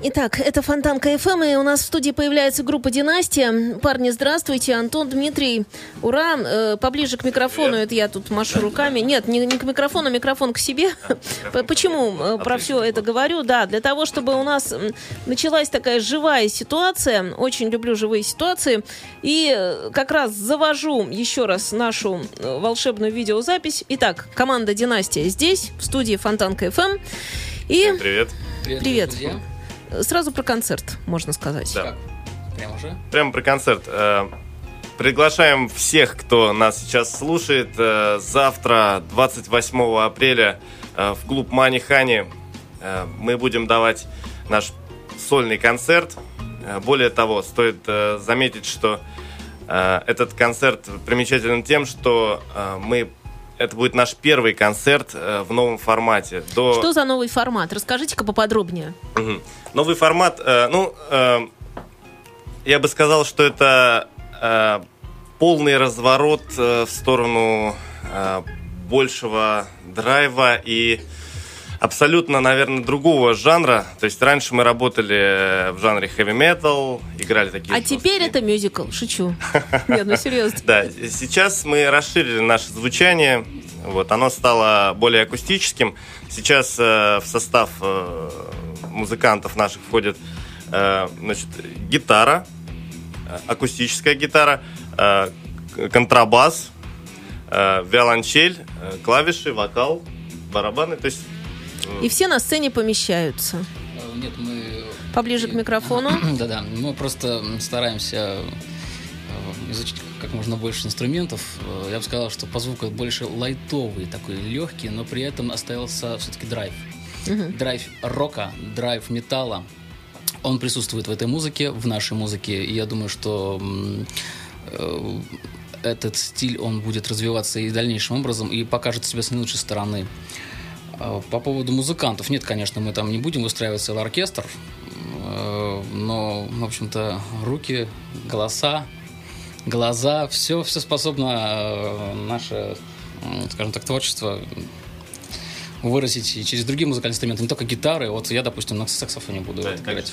Итак, это Фонтанка ФМ, и у нас в студии появляется группа «Династия». Парни, здравствуйте. Антон, Дмитрий, ура. Э, поближе к микрофону, это я тут машу руками. Нет, не, не к микрофону, а микрофон к себе. Почему э, про все это говорю? Да, для того, чтобы у нас началась такая живая ситуация. Очень люблю живые ситуации. И э, как раз завожу еще раз нашу волшебную видеозапись. Итак, команда «Династия» здесь, в студии Фонтанка ФМ. И... Привет. Привет. Привет. Сразу про концерт, можно сказать. Да. Прямо уже? Прямо про концерт. Э, приглашаем всех, кто нас сейчас слушает, э, завтра, 28 апреля, э, в клуб Мани Хани мы будем давать наш сольный концерт. Более того, стоит заметить, что этот концерт примечателен тем, что мы это будет наш первый концерт э, в новом формате. До... Что за новый формат? Расскажите-ка поподробнее. Угу. Новый формат, э, ну, э, я бы сказал, что это э, полный разворот э, в сторону э, большего драйва и абсолютно, наверное, другого жанра. То есть раньше мы работали в жанре heavy metal, играли такие. А теперь это мюзикл, шучу. Нет, ну серьезно. Да, сейчас мы расширили наше звучание. Вот, оно стало более акустическим. Сейчас э, в состав э, музыкантов наших входит э, значит, гитара, э, акустическая гитара, э, контрабас, э, виолончель, э, клавиши, вокал, барабаны. То есть и все на сцене помещаются. Э, нет, мы... Поближе к микрофону. Да-да, мы просто стараемся э, изучить как можно больше инструментов. Э, я бы сказал, что по звуку больше лайтовый, такой легкий, но при этом остался все-таки драйв. Угу. Драйв рока, драйв металла. Он присутствует в этой музыке, в нашей музыке. И я думаю, что этот стиль, он будет развиваться и дальнейшим образом, и покажет себя с наилучшей стороны. А, по поводу музыкантов, нет, конечно, мы там не будем выстраивать целый оркестр, э, но, в общем-то, руки, голоса, глаза, все, все способно э, наше, скажем так, творчество выразить и через другие музыкальные инструменты, не только гитары. Вот я, допустим, на саксофоне буду да, играть.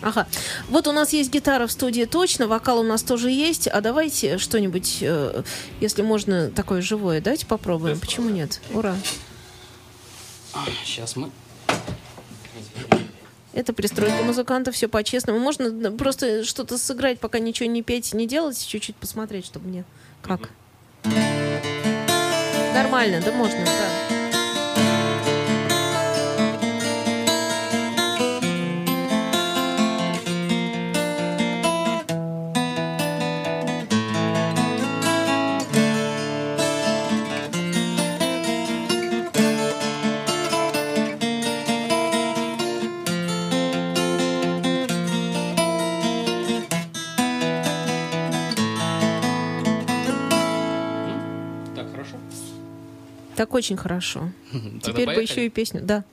Ага. Вот у нас есть гитара в студии точно, вокал у нас тоже есть. А давайте что-нибудь, э, если можно, такое живое, давайте попробуем. Почему нет? Ура! Сейчас мы... Это пристройка музыканта, все по-честному. Можно просто что-то сыграть, пока ничего не петь, не делать, чуть-чуть посмотреть, чтобы мне... Как? Нормально, да можно, да. Так очень хорошо. Теперь бы еще и песню, да.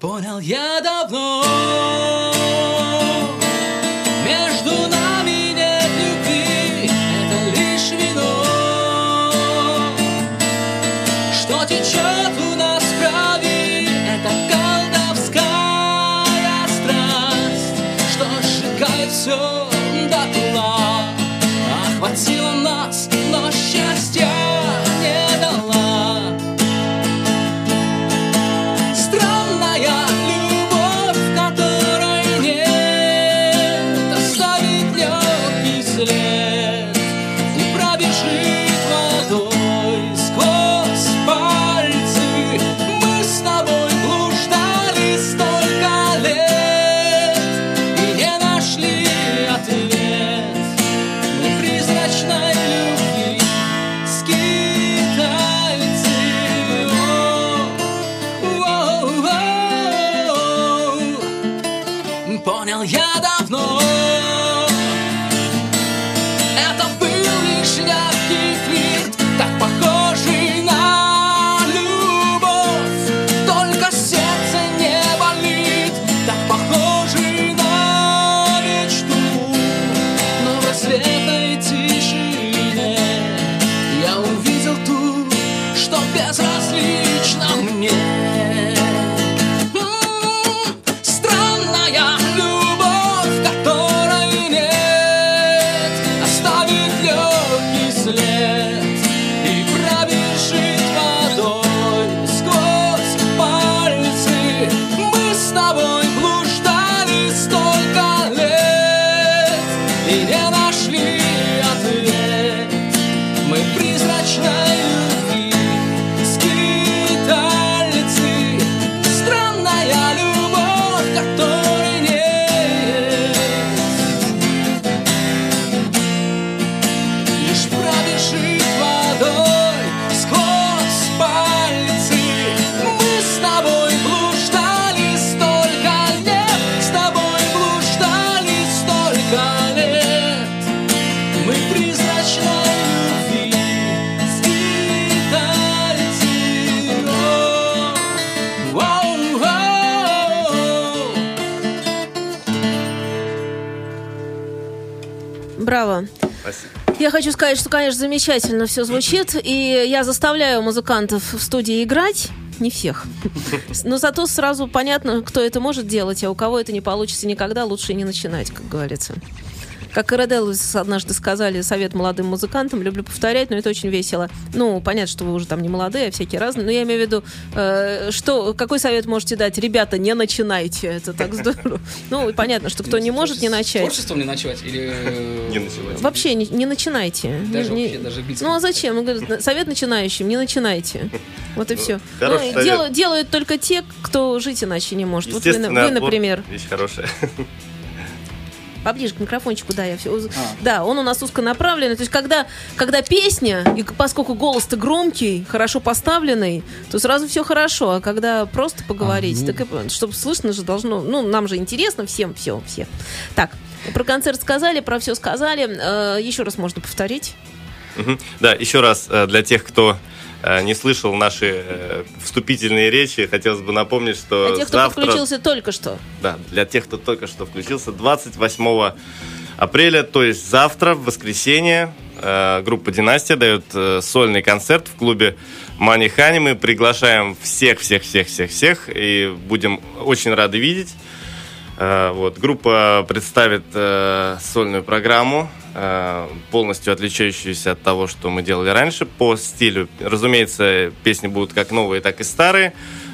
Понял я давно, хочу сказать, что, конечно, замечательно все звучит, и я заставляю музыкантов в студии играть. Не всех. Но зато сразу понятно, кто это может делать, а у кого это не получится никогда, лучше не начинать, как говорится. Как Ираделус однажды сказали, совет молодым музыкантам, люблю повторять, но это очень весело. Ну, понятно, что вы уже там не молодые, а всякие разные, но я имею в виду, э, что, какой совет можете дать? Ребята, не начинайте, это так здорово. Ну, и понятно, что кто не может не начать. Творчеством не начать или... э, Не начинать. Вообще не, не начинайте. Даже Не- вообще, даже биться Ну а зачем? Он говорит, совет начинающим, не начинайте. Вот и все. хороший совет. делают, только те, кто жить иначе не может. Вот вы, вы, например. Вещь хорошая. Поближе к микрофончику, да, я все. А. Да, он у нас узконаправленный. То есть, когда, когда песня, и поскольку голос-то громкий, хорошо поставленный, то сразу все хорошо. А когда просто поговорить, А, ну. так и, чтобы слышно же должно. Ну, нам же интересно всем, все, все. Так, про концерт сказали, про все сказали. Э, еще раз можно повторить. Да, еще раз э, для тех, кто не слышал наши э, вступительные речи, хотелось бы напомнить, что Для тех, кто завтра... подключился только что. Да, для тех, кто только что включился, 28 апреля, то есть завтра, в воскресенье, э, группа «Династия» дает э, сольный концерт в клубе «Мани Хани». Мы приглашаем всех-всех-всех-всех-всех и будем очень рады видеть. Э, Вот, группа представит э, сольную программу, э, полностью отличающуюся от того, что мы делали раньше по стилю. Разумеется, песни будут как новые, так и старые.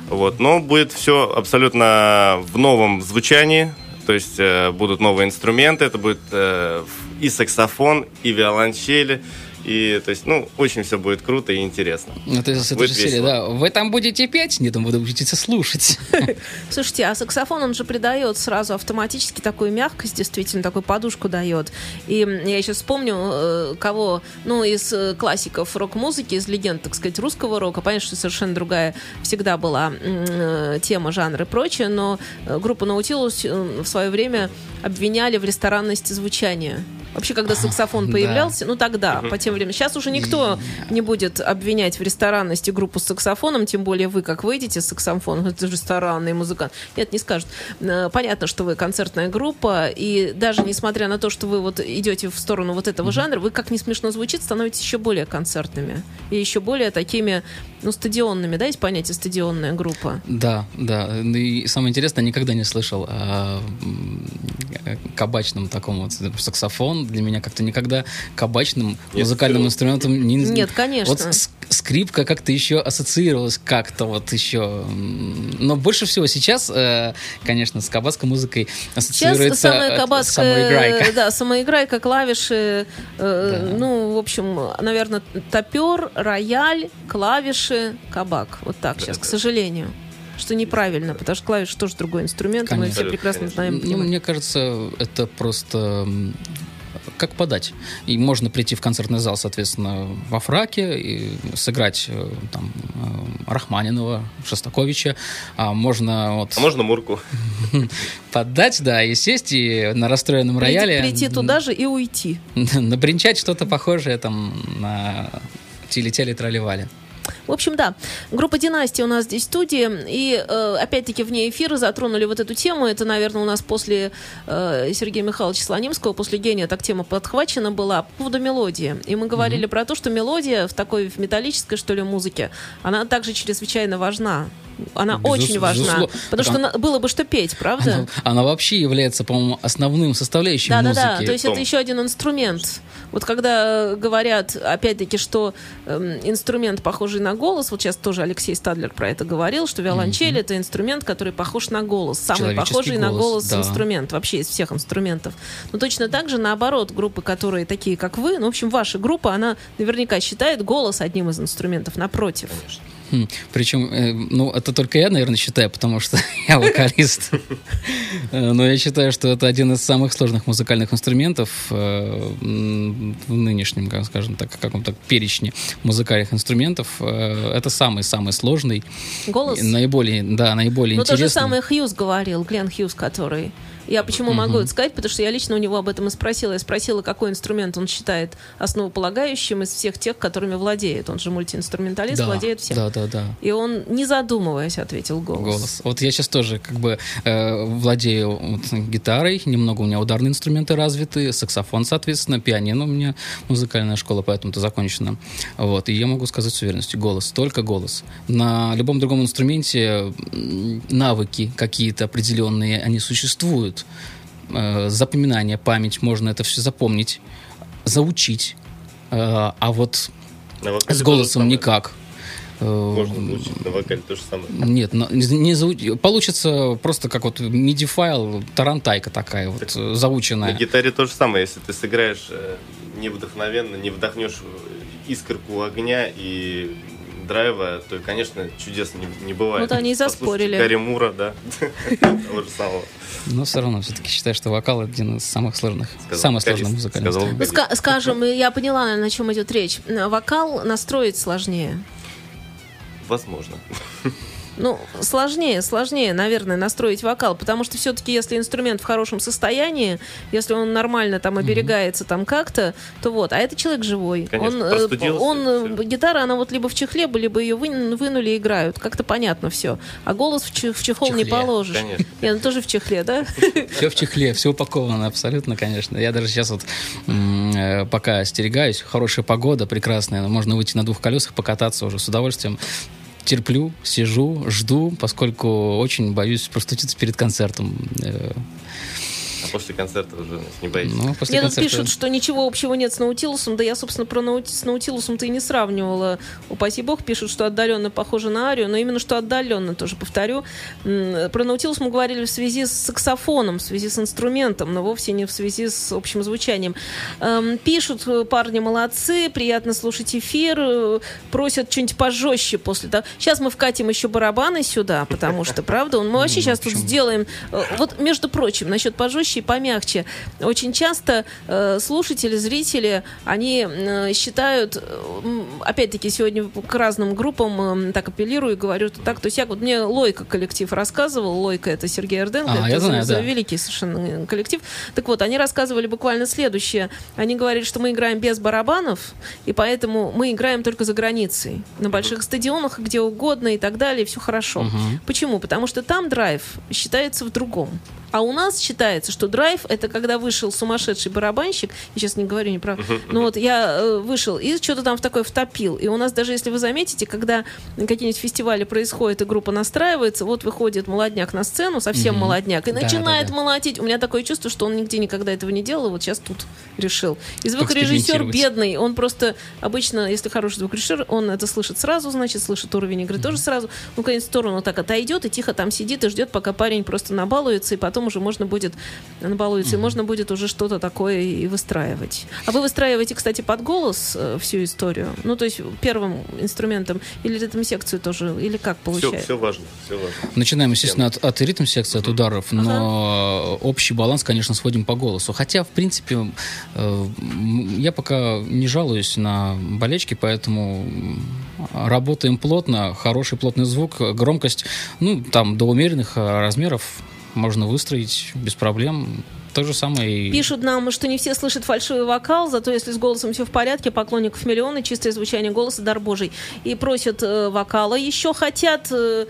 Вот, но будет все абсолютно в новом звучании. То есть э, будут новые инструменты, это будет э, и саксофон, и виолончели. И, то есть, ну, очень все будет круто и интересно. Ну, то есть это же серия, да. Вы там будете петь? Нет, вы будете слушать. Слушайте, а саксофон, он же придает сразу автоматически такую мягкость, действительно, такую подушку дает. И я еще вспомню, э, кого, ну, из э, классиков рок-музыки, из легенд, так сказать, русского рока. Понятно, что совершенно другая всегда была э, тема, жанр и прочее, но группу Наутилус в свое время обвиняли в ресторанности звучания. Вообще, когда саксофон да. появлялся, ну тогда, по тем временам. Сейчас уже никто не будет обвинять в ресторанности группу с саксофоном, тем более вы, как выйдете с саксофоном, это же ресторанный музыкант. Нет, не скажут. Э, Понятно, что вы концертная группа, и даже несмотря на то, что вы вот идете в сторону вот этого жанра, вы, как не смешно звучит, становитесь еще более концертными. И еще более такими, ну, стадионными, да, есть понятие стадионная группа? Да, да. Ну И самое интересное, никогда не слышал о э, кабачном таком вот саксофон. Для меня как-то никогда кабачным музыкальным слышал. инструментом не... Нет, конечно. Вот скрипка как-то еще ассоциировалась как-то вот еще. Но больше всего сейчас, э, конечно, с кабацкой музыкой Сейчас ассоциируется самая э, кабацкая, самоиграйка. да, самоиграйка, клавиши, э, Да. ну, в общем, наверное, топер, рояль, клавиши, кабак. Вот так сейчас, к сожалению. Что неправильно, потому что клавиши тоже другой инструмент, и мы Конечно. все прекрасно Конечно. знаем. Ну, мне кажется, это просто как подать. И можно прийти в концертный зал, соответственно, во фраке и сыграть э, там э, Рахманинова, Шостаковича, а можно вот А можно Мурку? подать, да, и сесть и на расстроенном Прийти, рояле прийти туда же и уйти. набринчать что-то похожее там на тили-тели тролливали. В общем, да, группа «Династия» у нас здесь в студии, и э, опять-таки вне эфира затронули вот эту тему. Это, наверное, у нас после э, Сергея Михайловича Слонимского, после «Гения» так тема подхвачена была по поводу мелодии. И мы говорили про то, что мелодия в такой в металлической, что ли, музыке, она также чрезвычайно важна. Она Безус- очень важна. безусловно. Потому что Она- на- было бы что петь, правда? Она, она вообще является, по-моему, основным составляющим Да, музыки. да. То есть это Том. еще один инструмент. Вот когда э, говорят, опять-таки, что эм, инструмент, похожий на голос, вот сейчас тоже Алексей Стадлер про это говорил, что виолончель это инструмент, который похож на голос. Самый похожий на голос, голос да. инструмент вообще из всех инструментов. Но точно так же, наоборот, группы, которые такие, как вы, ну, в общем, ваша группа, она наверняка считает голос одним из инструментов, напротив. Хм, Причем, э, ну, это только я, наверное, считаю, потому что я вокалист. Э, Но я считаю, что это один из самых сложных музыкальных инструментов э, в нынешнем, как скажем так, каком-то перечне музыкальных инструментов. Э, Это самый-самый сложный, Голос? наиболее, да, наиболее Ну, то же интересный. самое Хьюз говорил, Глен Хьюз, который Я почему могу это сказать? Потому что я лично у него об этом и спросила. Я спросила, какой инструмент он считает основополагающим из всех тех, которыми владеет. Он же мультиинструменталист, Да, владеет всем. да, да, да. И он, не задумываясь, ответил голос. Голос. Вот я сейчас тоже как бы э, владею вот гитарой, немного у меня ударные инструменты развиты, саксофон, соответственно, пианино у меня музыкальная школа, поэтому это закончено. Вот, и я могу сказать с уверенностью, голос, только голос. На любом другом инструменте навыки какие-то определенные, они существуют. Э, запоминание, память, можно это все запомнить, заучить. Э, а вот На с голосом никак. Э, Можно выучить на вокале то же самое. нет, не, не зау- получится просто как вот MIDI-файл, тарантайка такая вот, На заученная. гитаре то же самое. Если ты сыграешь э, невдохновенно, не вдохнешь искорку огня и драйва, то, конечно, чудес не, не бывает. Вот они и заспорили. Гарри Мура, да, того же самого. Но все равно все-таки считаю, что вокал один из самых сложных, инструмент. Ну, ска- скажем, я поняла, о чем идет речь. Вокал настроить сложнее. Возможно. Ну, сложнее, сложнее, наверное, настроить вокал, потому что все-таки, если инструмент в хорошем состоянии, если он нормально там оберегается там как-то, то вот. А это человек живой. Конечно, он, э, он э, гитара, она вот либо в чехле, либо ее вын- вынули и играют. Как-то понятно все. А голос в, че- в чехол не чехле, положишь. конечно. Не, ну тоже в чехле, да? Все в чехле, все упаковано абсолютно, конечно. Я даже сейчас вот э, пока остерегаюсь, хорошая погода, прекрасная, можно выйти на двух колесах, покататься уже с удовольствием. Терплю, сижу, жду, поскольку очень боюсь простудиться перед концертом. А после концерта уже не боитесь. Ну, после Мне тут концерта... пишут, что ничего общего нет с Наутилусом. Да я, собственно, про Наути- с Наутилусом-то и не сравнивала. Упаси бог, пишут, что отдаленно похоже на Арию, но именно что отдаленно, тоже повторю. Про Наутилус мы говорили в связи с саксофоном, в связи с инструментом, но вовсе не в связи с общим звучанием. Эм, Пишут, э, парни молодцы, приятно слушать эфир, э, просят что-нибудь пожестче после того. Сейчас мы вкатим еще барабаны сюда, потому что, правда, он- мы вообще сейчас тут сделаем... э, Вот, между прочим, насчет пожестче и помягче. Очень часто э, слушатели, зрители, они э, считают, э, опять-таки, сегодня к разным группам э, так апеллирую и говорю так, то сяк. Вот мне Лойка коллектив рассказывал, Лойка это Сергей Эрденко, А, это я знаю, да. великий совершенно коллектив. Так вот, они рассказывали буквально следующее. Они говорили, что мы играем без барабанов, и поэтому мы играем только за границей. На больших стадионах, где угодно и так далее, все хорошо. Почему? Потому что там драйв считается в другом. А у нас считается, что драйв это когда вышел сумасшедший барабанщик, я сейчас не говорю неправду, но вот я э, вышел и что-то там в такое втопил. И у нас даже, если вы заметите, когда какие-нибудь фестивали происходят и группа настраивается, вот выходит молодняк на сцену, совсем молодняк, и Да, начинает да, да. молотить. У меня такое чувство, что он нигде никогда этого не делал, и вот сейчас тут решил. И звукорежиссер бедный, он просто обычно, если хороший звукорежиссер, он это слышит сразу, значит, слышит уровень игры тоже сразу. Ну, конечно, в сторону так отойдет и тихо там сидит и ждет, пока парень просто набалуется, и потом уже можно будет набалуется, и можно будет уже что-то такое и выстраивать. А вы выстраиваете, кстати, под голос э, всю историю? Ну, то есть первым инструментом или ритм-секцию тоже, или как Все, получается? все важно, все важно. Начинаем, естественно, от, от ритм-секции, от ударов, но общий баланс, конечно, сводим по голосу. Хотя, в принципе, э, я пока не жалуюсь на болечки, поэтому работаем плотно, хороший плотный звук, громкость, ну, там, до умеренных размеров можно выстроить без проблем. То же самое и... Пишут нам, что не все слышат фальшивый вокал, зато если с голосом все в порядке, поклонников миллионы, чистое звучание голоса, дар божий. И просят э, вокала. Еще хотят, э,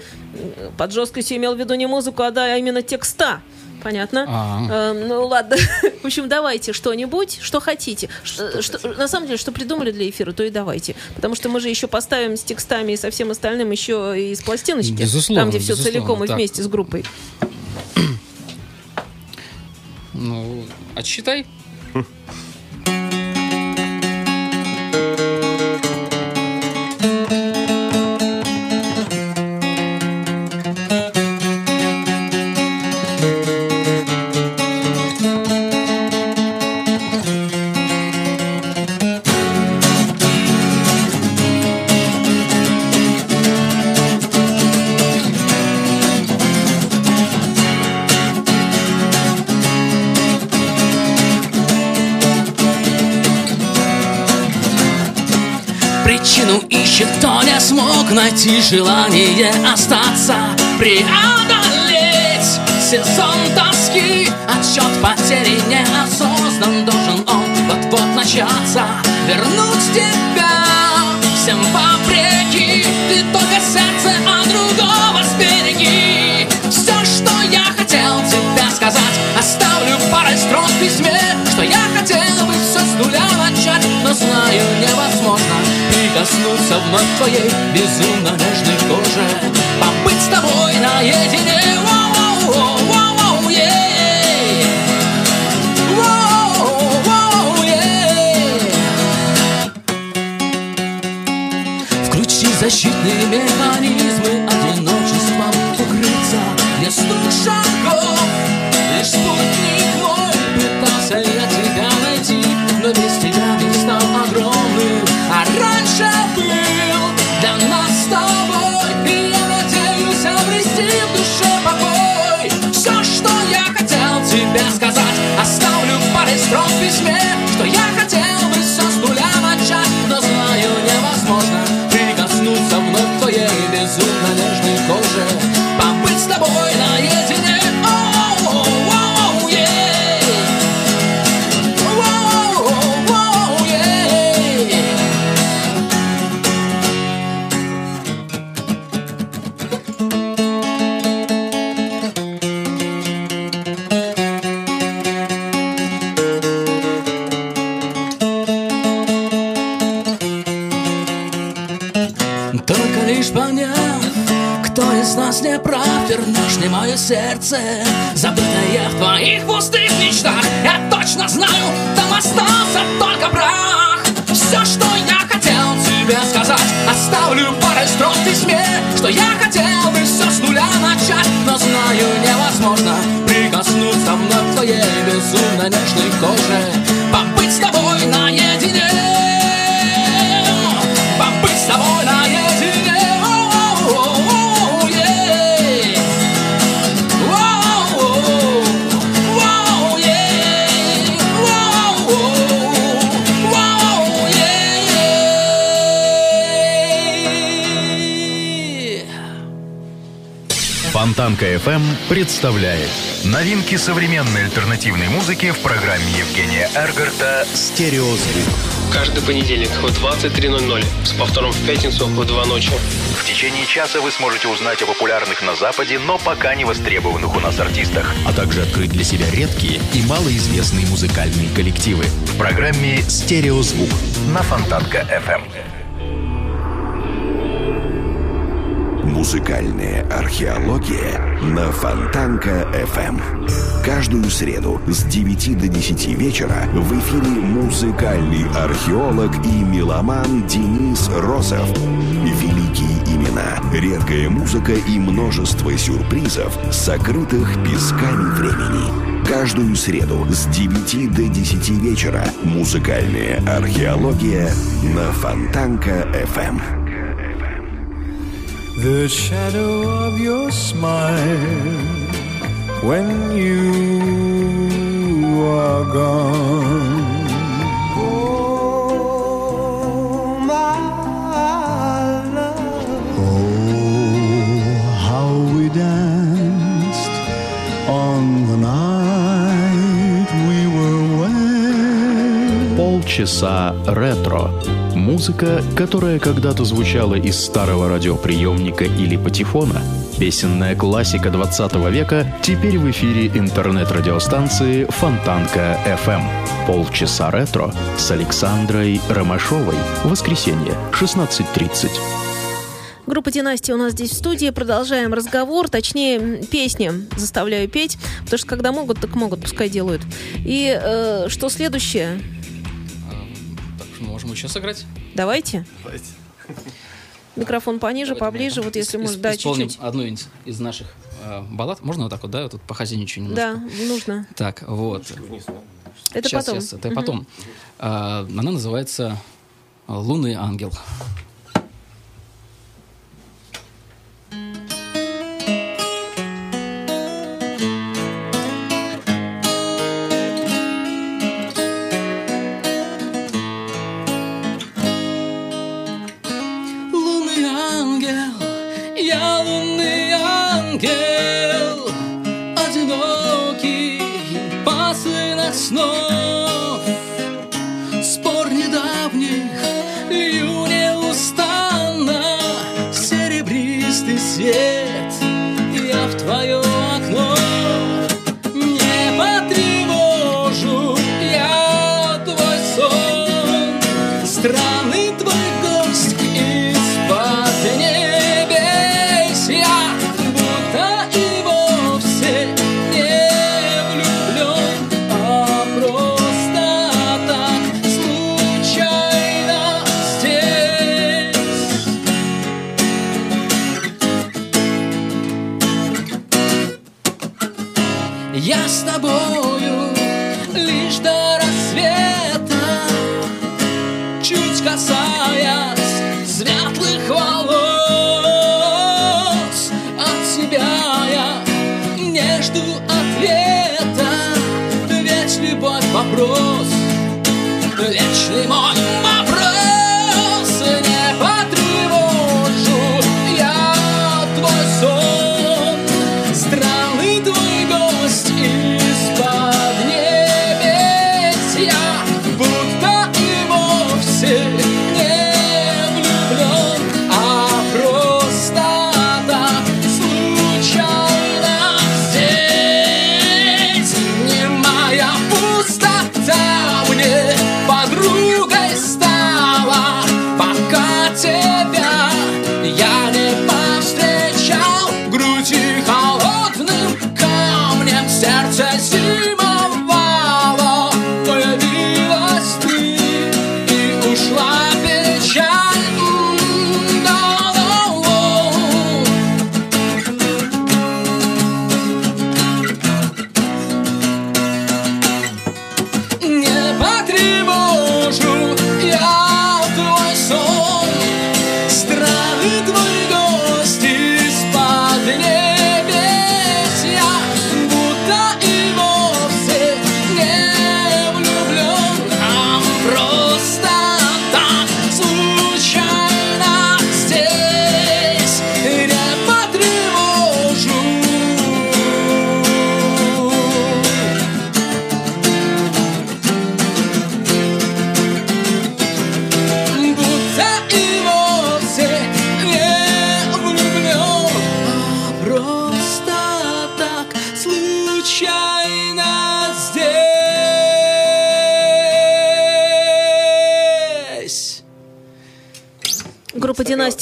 под жесткостью имел в виду не музыку, а да, а именно текста. Понятно? Э, ну ладно. В общем, давайте что-нибудь, что хотите. Что- что- на самом деле, что придумали для эфира, то и давайте. Потому что мы же еще поставим с текстами и со всем остальным еще и с пластиночки. Безусловно, там, где все безусловно, целиком и так. вместе с группой. Ну, отсчитай. желание остаться Преодолеть сезон тоски потери неосознан Вновь к твоей безумно нежной коже остался только прах Все, что я хотел тебе сказать Оставлю парой строк в письме Что я хотел бы все с нуля начать Но знаю, невозможно Прикоснуться вновь к твоей безумно нежной коже FM представляет новинки современной альтернативной музыки в программе Евгения Эргарта «Стереозвук». Каждый понедельник в 23.00 с повтором в пятницу в 2 ночи. В течение часа вы сможете узнать о популярных на Западе, но пока не востребованных у нас артистах. а также открыть для себя редкие и малоизвестные музыкальные коллективы. В программе «Стереозвук» на Фонтанка Музыкальная археология на Фонтанка FM. Каждую среду с 9 до 10 вечера в эфире музыкальный археолог и меломан Денис Росов. Великие имена, редкая музыка и множество сюрпризов, сокрытых песками времени. Каждую среду с 9 до 10 вечера музыкальная археология на Фонтанка FM. The shadow of your smile when you are gone. Oh, my love. Oh, how we danced on the night we were wed. Полчаса ретро. Музыка, которая когда-то звучала из старого радиоприемника или патефона. Песенная классика 20 века теперь в эфире интернет-радиостанции Фонтанка FM. Полчаса ретро с Александрой Ромашовой. Воскресенье, 16.30. Группа «Династия» у нас здесь в студии. Продолжаем разговор, точнее, песни заставляю петь, потому что когда могут, так могут, пускай делают. И э, что следующее? Можем еще сыграть? Давайте. Давайте. Микрофон пониже, Давайте поближе, вот если ис- может, ис- да, исполним чуть-чуть. одну из, из наших э, баллад. Можно вот так вот, да? Вот тут похозяйничаю немножко. Да, нужно. Так, вот. Это сейчас, потом. сейчас, это Мгм. потом. А, она называется «Лунный ангел». Любовь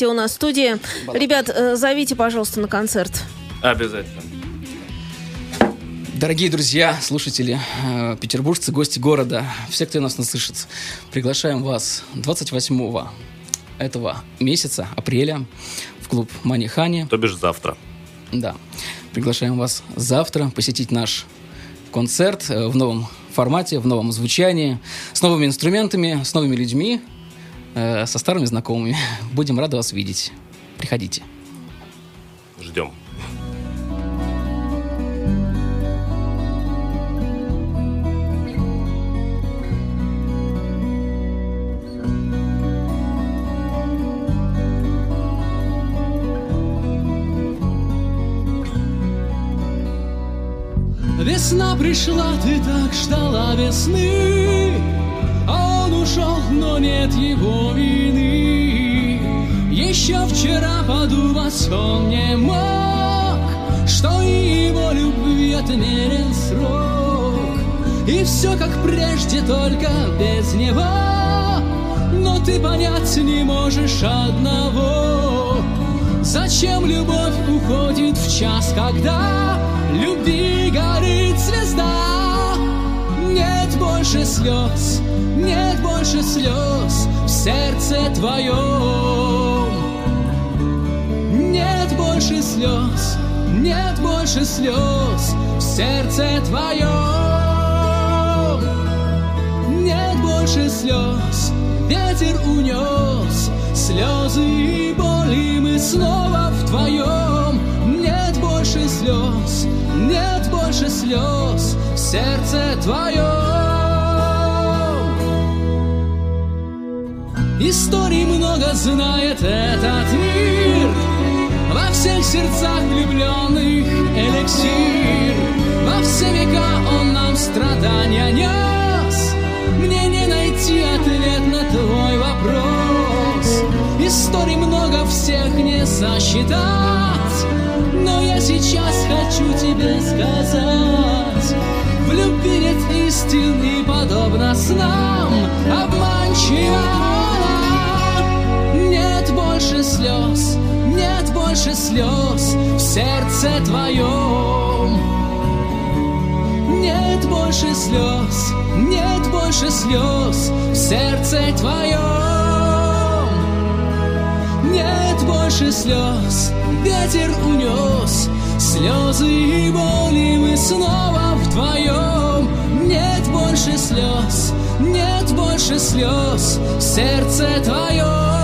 «Династия» у нас в студии. Ребят, э, зовите, пожалуйста, на концерт. Обязательно. Дорогие друзья, слушатели, э, петербуржцы, гости города, все, кто нас слышит, приглашаем вас 28 этого месяца, апреля, в клуб Манихани. То бишь завтра. Да. Приглашаем вас завтра посетить наш концерт э, в новом формате, в новом звучании, с новыми инструментами, с новыми людьми, э, со старыми знакомыми. Будем рады вас видеть. Приходите. Ждем. Весна пришла, ты так ждала весны он ушел, но нет его вины. Еще вчера подумать он не мог Что и его любви отмерен срок. И все как прежде, только без него. Но ты понять не можешь одного. Зачем любовь уходит в час, когда любви горит звезда? Нет больше слез, нет больше слез в сердце твоем. Нет больше слез, нет больше слез в сердце твоем. Нет больше слез, ветер унес слезы и боли мы снова вдвоем. Нет больше слез, нет больше слез в сердце твоем. Историй много знает этот мир. Во всех сердцах влюбленных эликсир. Во все века он нам страдания нес. Мне не найти ответ на твой вопрос. Историй много всех не сосчитать. Но я сейчас хочу тебе сказать. Влюб перед истин и подобно снам. Обманчиво больше слез, нет больше слез в сердце твоем. Нет больше слез, нет больше слез в сердце твоем. Нет больше слез, ветер унес слезы и боли мы снова вдвоем. Нет больше слез, нет больше слез в сердце твоем.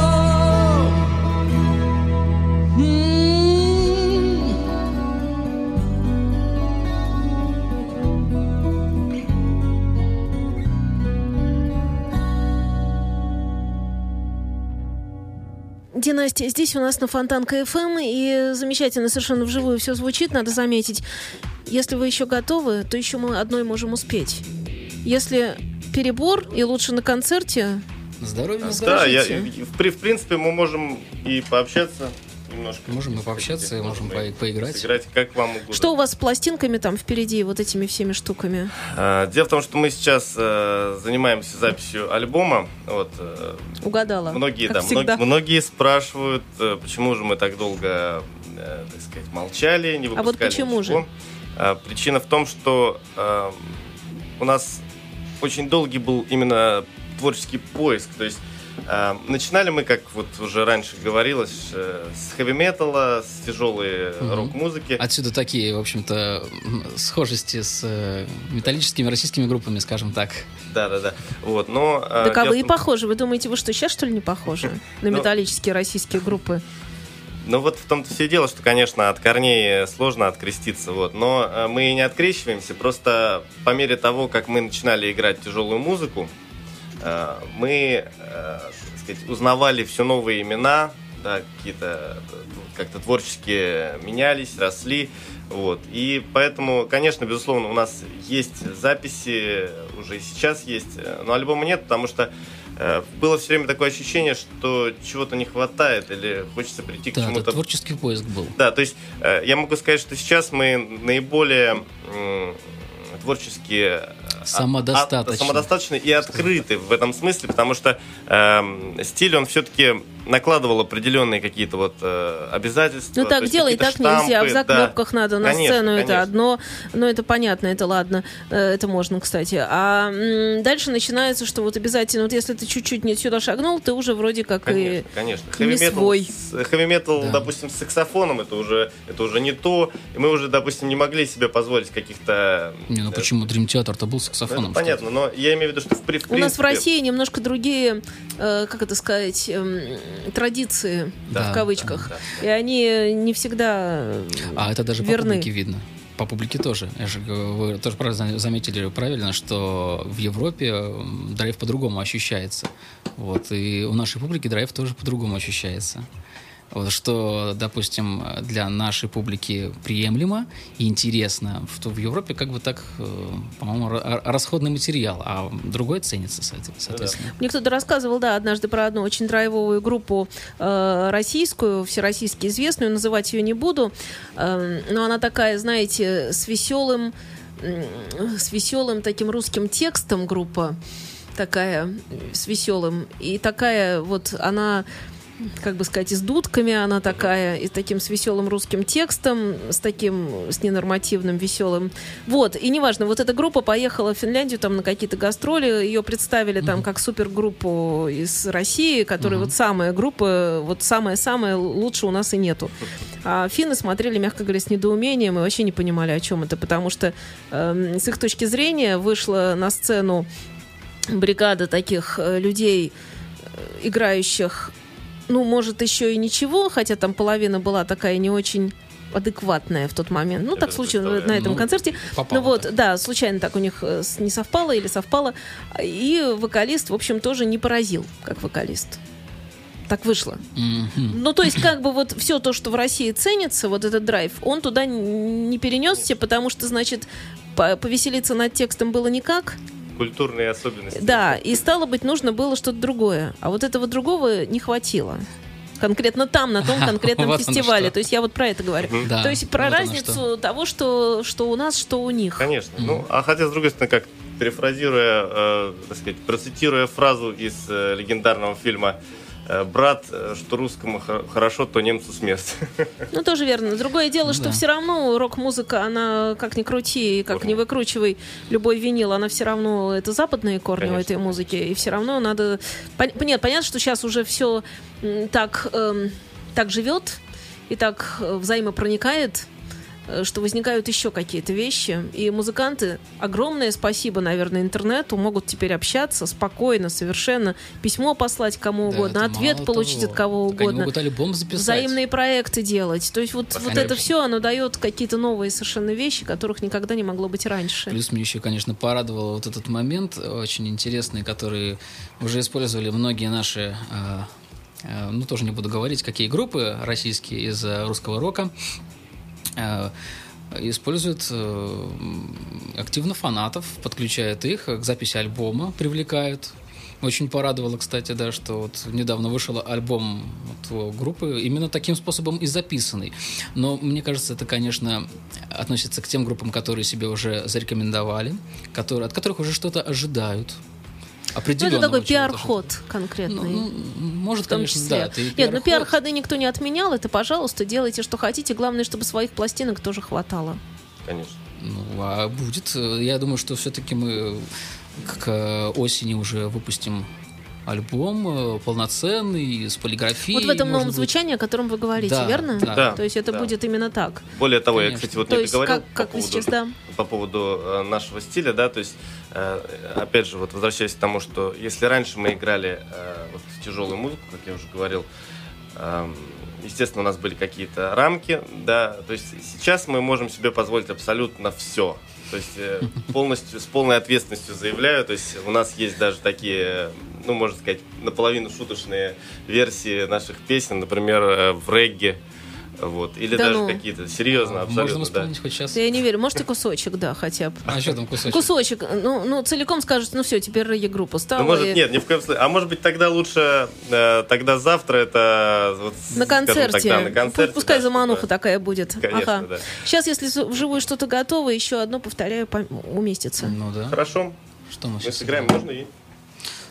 Династия здесь у нас на Фонтанка ФМ, и замечательно совершенно вживую все звучит, надо заметить. Если вы еще готовы, то еще мы одной можем успеть. Если перебор и лучше на концерте, Здоровья, Да, я, в, в принципе, мы можем и пообщаться немножко. Можем Если пообщаться, хотите, и можем по- поиграть. Сыграть как вам угодно. что у вас с пластинками там впереди, вот этими всеми штуками? А, Дело в том, что мы сейчас э, занимаемся записью альбома. Вот, э, Угадала. многие, как да, всегда. мног- многие спрашивают, э, почему же мы так долго, э, так сказать, молчали, не А выпускали вот почему ничего. же? А, Причина в том, что э, у нас очень долгий был именно творческий поиск. То есть начинали мы, как вот уже раньше говорилось, э, с хэви-металла, с тяжелой Мгм. рок-музыки. Отсюда такие, в общем-то, схожести с э, металлическими российскими группами, скажем так. Да, да, да. Вот, но, э, Так а вы и похожи. Вы думаете, вы что, сейчас что ли не похожи на Ну, металлические российские группы? Ну вот в том-то все и дело, что, конечно, от корней сложно откреститься, вот. Но э, мы не открещиваемся, просто по мере того, как мы начинали играть тяжелую музыку, э, мы, э, так сказать, узнавали все новые имена, да, какие-то э, как-то творчески менялись, росли, вот. И поэтому, конечно, безусловно, у нас есть записи, уже и сейчас есть, э, но альбома нет, потому что э, было все время такое ощущение, что чего-то не хватает или хочется прийти к Да, это чему-то творческий поиск был. да, то есть э, я могу сказать, что сейчас мы наиболее творчески э, Самодостаточны. от- самодостаточны и открыты в этом смысле, потому что эм, стиль он все-таки накладывал определенные какие-то вот э, обязательства. Ну так делай, так нельзя. В штампы, да. надо на Конечно, сцену. Это конечно. одно. Но это понятно, это ладно. Э, Это можно, кстати. А м, дальше начинается, что вот обязательно, вот если ты чуть-чуть не сюда шагнул, ты уже вроде как и... Конечно, конечно. не свой. хэви-метал, Да. допустим, с саксофоном, это уже, это уже не то. И мы уже, допустим, не могли себе позволить каких-то... Не, ну э, почему Дрим Театр-то был ну, саксофоном? это понятно, но я имею в виду, что в, в У нас в принципе- России немножко другие, э, как это сказать, эм, традиции, Да, в кавычках. да, И они не всегда э, А это даже верны. по публике видно. По публике тоже. Я же, говорю, вы тоже правильно заметили правильно, что в Европе драйв по-другому ощущается. Вот. И у нашей публики драйв тоже по-другому ощущается. Вот, что, допустим, для нашей публики приемлемо и интересно, что в Европе как бы так, э, по-моему, ра- расходный материал, а другой ценится, соответ- соответственно. Мне кто-то рассказывал, да, однажды про одну очень драйвовую группу э, российскую, всероссийски известную, называть ее не буду, Эм, но она такая, знаете, с веселым, м, с веселым таким русским текстом группа такая, с веселым, и такая вот она как бы сказать, и с дудками она такая, и таким с веселым русским текстом, с таким, с ненормативным, веселым. Вот, и неважно, вот эта группа поехала в Финляндию там на какие-то гастроли, ее представили там как супергруппу из России, которая вот самая группа, вот самая-самая лучше у нас и нету. А финны смотрели, мягко говоря, с недоумением и вообще не понимали, о чем это, потому что эм, с их точки зрения вышла на сцену бригада таких э, людей, э, играющих ну, может, еще и ничего, хотя там половина была такая не очень адекватная в тот момент. Ну, Я так случилось на этом Ну, концерте. попало ну вот, так. да, случайно так у них э, не совпало или совпало. И вокалист, в общем, тоже не поразил, как вокалист. Так вышло. Мгм. Ну, то есть, как бы вот все то, что в России ценится, вот этот драйв, он туда не перенесся, потому что, значит, по- повеселиться над текстом было никак. Культурные особенности. Да, и стало быть, нужно было что-то другое. А вот этого другого не хватило. Конкретно там, на том конкретном фестивале. То есть я вот про это говорю. Да, То есть про вот разницу что. того, что, что у нас, что у них. Конечно. Ну, а хотя, с другой стороны, как перефразируя, э, так сказать, процитируя фразу из э, легендарного фильма «Брат, э, что русскому хо- хорошо, то немцу смерть». Ну, тоже верно. Другое дело, что Да. все равно рок-музыка, она как ни крути, как ни выкручивай любой винил, она все равно, это западные корни у Конечно, этой музыки, и все равно надо... Пон- Нет, понятно, что сейчас уже все так, эм, так живет и так э, взаимопроникает, э, что возникают еще какие-то вещи. И музыканты, огромное спасибо, наверное, интернету, могут теперь общаться спокойно, совершенно, письмо послать кому Да, угодно, это ответ получить того. от кого Так они угодно могут альбом записать. взаимные проекты делать. То есть вот, вот это все, оно дает какие-то новые совершенно вещи, которых никогда не могло быть раньше. Плюс мне еще, конечно, порадовал вот этот момент очень интересный, который уже использовали многие наши, э, э, ну тоже не буду говорить, какие группы российские из э, русского рока э, используют э, активно фанатов, подключают их к записи альбома, привлекают. Очень порадовало, кстати, да, что вот недавно вышел альбом вот, группы именно таким способом и записанный. Но мне кажется, это, конечно, относится к тем группам, которые себе уже зарекомендовали, которые, от которых уже что-то ожидают. Ну, Определенного это такой пиар-ход конкретный. Ну, ну, может, в том конечно, числе. да. это и Нет, ну пиар-ход. пиар-ходы никто не отменял. Это, пожалуйста, делайте, что хотите. Главное, чтобы своих пластинок тоже хватало. Конечно. Ну, а будет. э, Я думаю, что все-таки мы к осени уже выпустим альбом э, полноценный, с полиграфией. вот в этом новом быть. звучании, о котором вы говорите, Да, верно? да. Да. То есть это Да. будет именно так. Более того, я, Конечно. кстати, вот То не есть договорил как, по как поводу- сейчас, да? по поводу э, нашего стиля, да, то есть, э, опять же, вот возвращаясь к тому, что если раньше мы играли вот тяжелую музыку, как я уже говорил, эм, естественно, у нас были какие-то рамки, да, то есть сейчас мы можем себе позволить абсолютно все. То есть э, полностью, с полной ответственностью заявляю, то есть у нас есть даже такие, ну, можно сказать, наполовину шуточные версии наших песен, например, э, в регге, вот, или Да даже ну. какие-то, серьезно, Можно абсолютно, да. вспомнить хоть сейчас. Я не верю. Можете кусочек, да, хотя бы. А что там кусочек? Кусочек. Ну, ну целиком скажете, ну все, теперь регги-группа стала. Ну, может, и- нет, ни в коем случае. А может быть, тогда лучше, э, тогда завтра это... Вот, На концерте. так, да, на концерте. Пускай да, замануха чтобы- такая будет. Конечно, ага. да. Сейчас, если вживую что-то готово, еще одно, повторяю, уместится. Ну да. Хорошо, Что мы мы сейчас сыграем, можно и...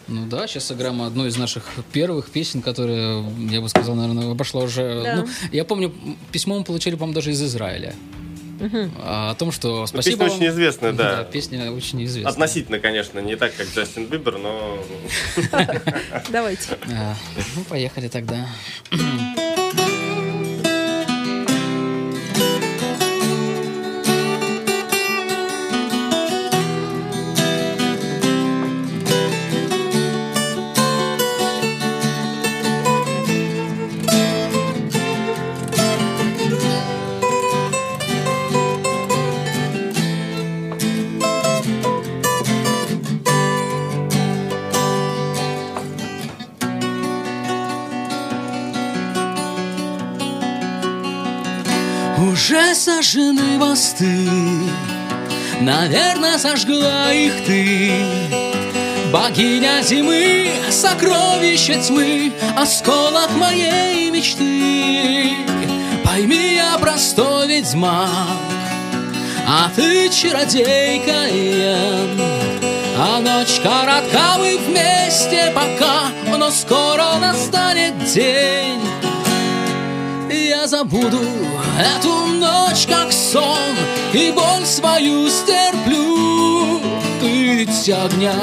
Ну да, сейчас сыграем одну из наших первых песен, которая, я бы сказал, наверное, обошла уже... Да. Ну, я помню, письмо мы получили, по-моему, даже из Израиля. А, О том, что Ну, спасибо песня вам. очень известная, да. песня очень известная. Относительно, конечно, не так, как Джастин Бибер, но... Давайте. А, ну, поехали тогда. Сожжены мосты. Наверное, сожгла их ты. Богиня зимы, сокровище тьмы Осколок моей мечты. Пойми, я простой ведьмак А ты чародейка, Иен А ночь коротка, мы вместе пока Но скоро настанет день забуду эту ночь как сон И боль свою стерплю. Ты дитя огня,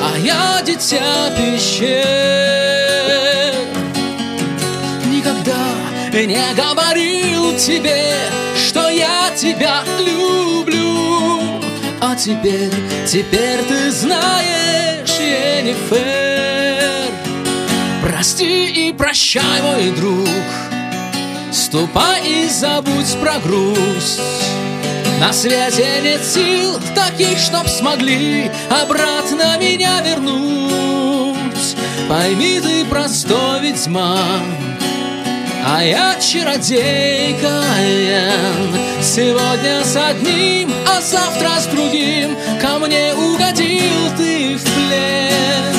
а я дитя пещер. Никогда не говорил тебе, что я тебя люблю. А теперь, теперь ты знаешь, Енифер. Прости и прощай, мой друг Ступай и забудь про грусть. На свете нет сил таких, чтоб смогли Обратно меня вернуть. Пойми ты, простой ведьмак а я чародейка. Сегодня с одним, а завтра с другим Ко мне угодил ты в плен.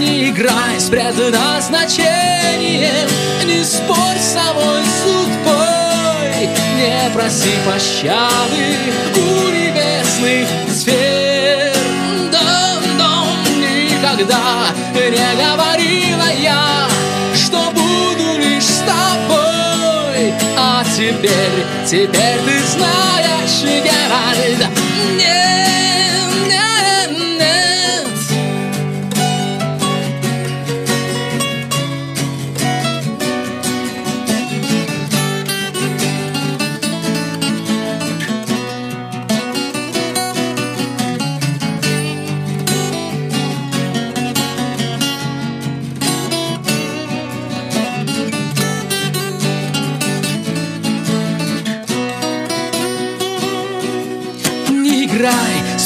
Не играй с предназначением значением Не спорь с самой судьбой. Не проси пощады у небесных сфер. Да, никогда не говорила я Что буду лишь с тобой. А теперь, теперь ты знаешь, Геральт Нет, нет,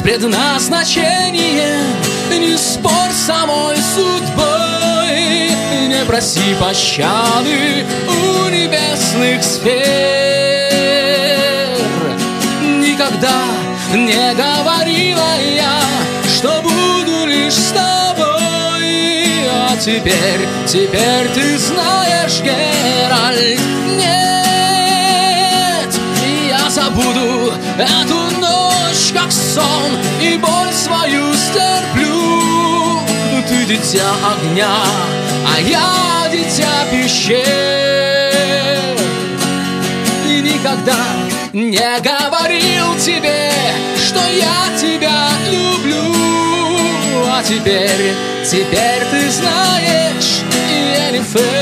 с предназначением Не спорь с самой судьбой. Не проси пощады у небесных сфер. Никогда не говорила я Что буду лишь с тобой. А теперь, теперь ты знаешь, Геральт Нет, я забуду эту как сон И боль свою стерплю. Ты дитя огня, а я дитя пещер. И никогда не говорил тебе, что я тебя люблю. А теперь, теперь ты знаешь, Енифер Blues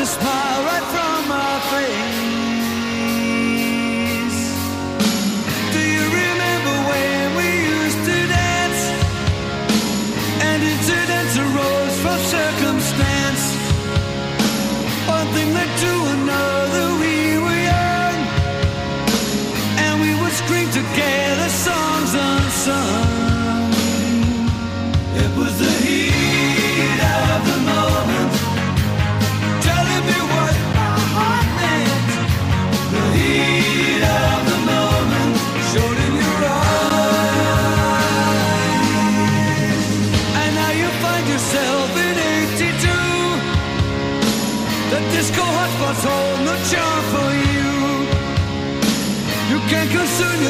to smile right from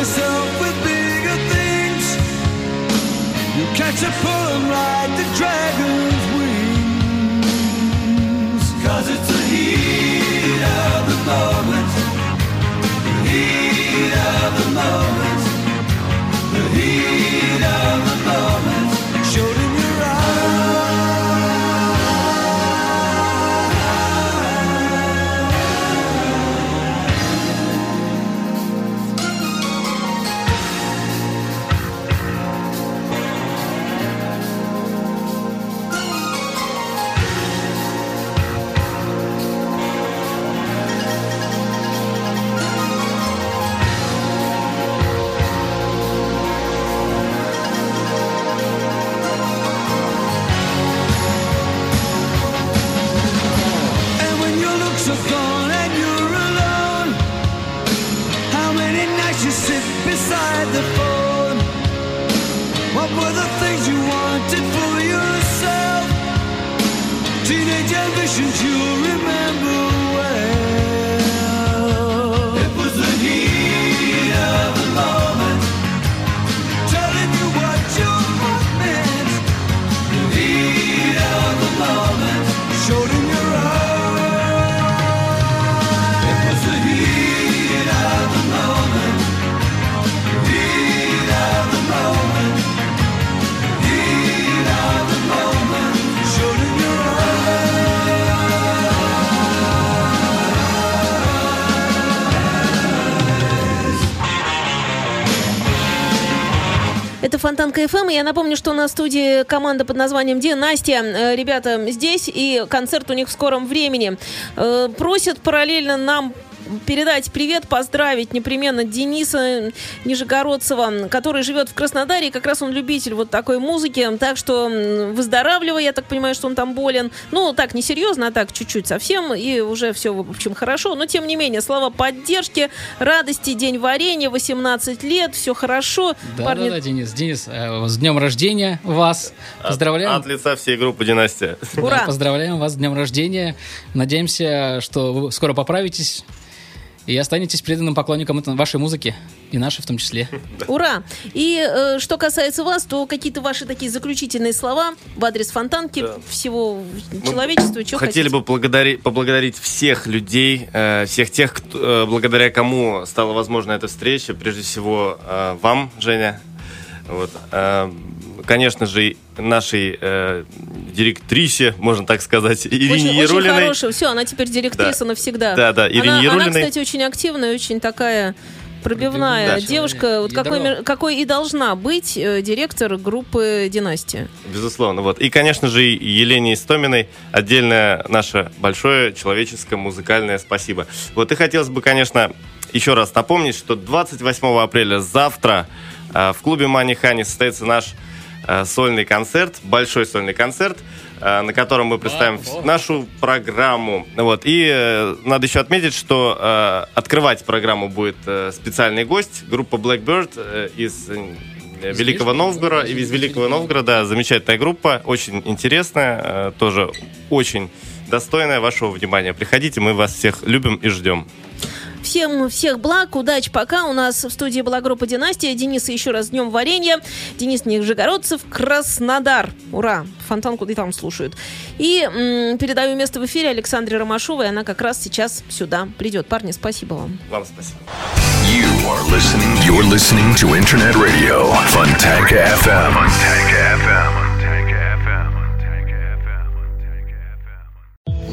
yourself with bigger things. You catch a pull and ride the dragon's wings. Cause it's Фонтанка ФМ. И я напомню, что на студии команда под названием Династия. Э, Ребята здесь, и концерт у них в скором времени. Э, Просят параллельно нам передать привет, поздравить непременно Дениса Нижегородцева, который живет в Краснодаре, и как раз он любитель вот такой музыки, так что выздоравливай, я так понимаю, что он там болен. Ну, так, не серьезно, а так чуть-чуть совсем, и уже все, в общем, хорошо, но тем не менее, слова поддержки, радости, день варенья, 18 лет, все хорошо. Да, Парни, да, да, Денис. Денис, э, с днем рождения вас. Поздравляем. От лица всей группы «Династия». Ура! Да, поздравляем вас с днем рождения. Надеемся, что вы скоро поправитесь и останетесь преданным поклонником вашей музыки, и нашей в том числе. Ура! И э, что касается вас, то какие-то ваши такие заключительные слова в адрес Фонтанки, всего человечества, что Хотели хотите? бы поблагодарить, поблагодарить всех людей, э, всех тех, кто, э, благодаря кому стала возможна эта встреча. Прежде всего, э, вам, Женя. Вот. э, Конечно же, нашей э, директрисе, можно так сказать, Ирине Очень, очень Ярулиной. хорошая. Все, она теперь директриса Да. навсегда. Да, да, Ирине она, она, Ярулиной. кстати, очень активная, очень такая пробивная Пробивная, девушка, вот какой, какой и должна быть э, директор группы «Династия». Безусловно, вот. И, конечно же, Елене Истоминой отдельное наше большое человеческое музыкальное спасибо. Вот и хотелось бы, конечно, еще раз напомнить, что 28 апреля завтра в клубе Мани Хани состоится наш э, сольный концерт, большой сольный концерт, э, на котором мы представим вс- нашу программу. Вот. И э, надо еще отметить, что открывать программу будет э, специальный гость, группа Blackbird э, из Великого Новгорода, из Великого Новгорода, замечательная группа, очень интересная, тоже очень достойная вашего внимания. Приходите, мы вас всех любим и ждем. Всем всех благ, удачи, пока. У нас в студии была группа «Династия». Дениса еще раз с днем варенья. Денис Нижегородцев, Краснодар. Ура! Фонтанку и там слушают. И м, передаю место в эфире Александре Ромашовой. Она как раз сейчас сюда придет. Парни, спасибо вам. Вам спасибо. You are listening. You're listening to Internet Radio Fontanka FM. Fontanka FM.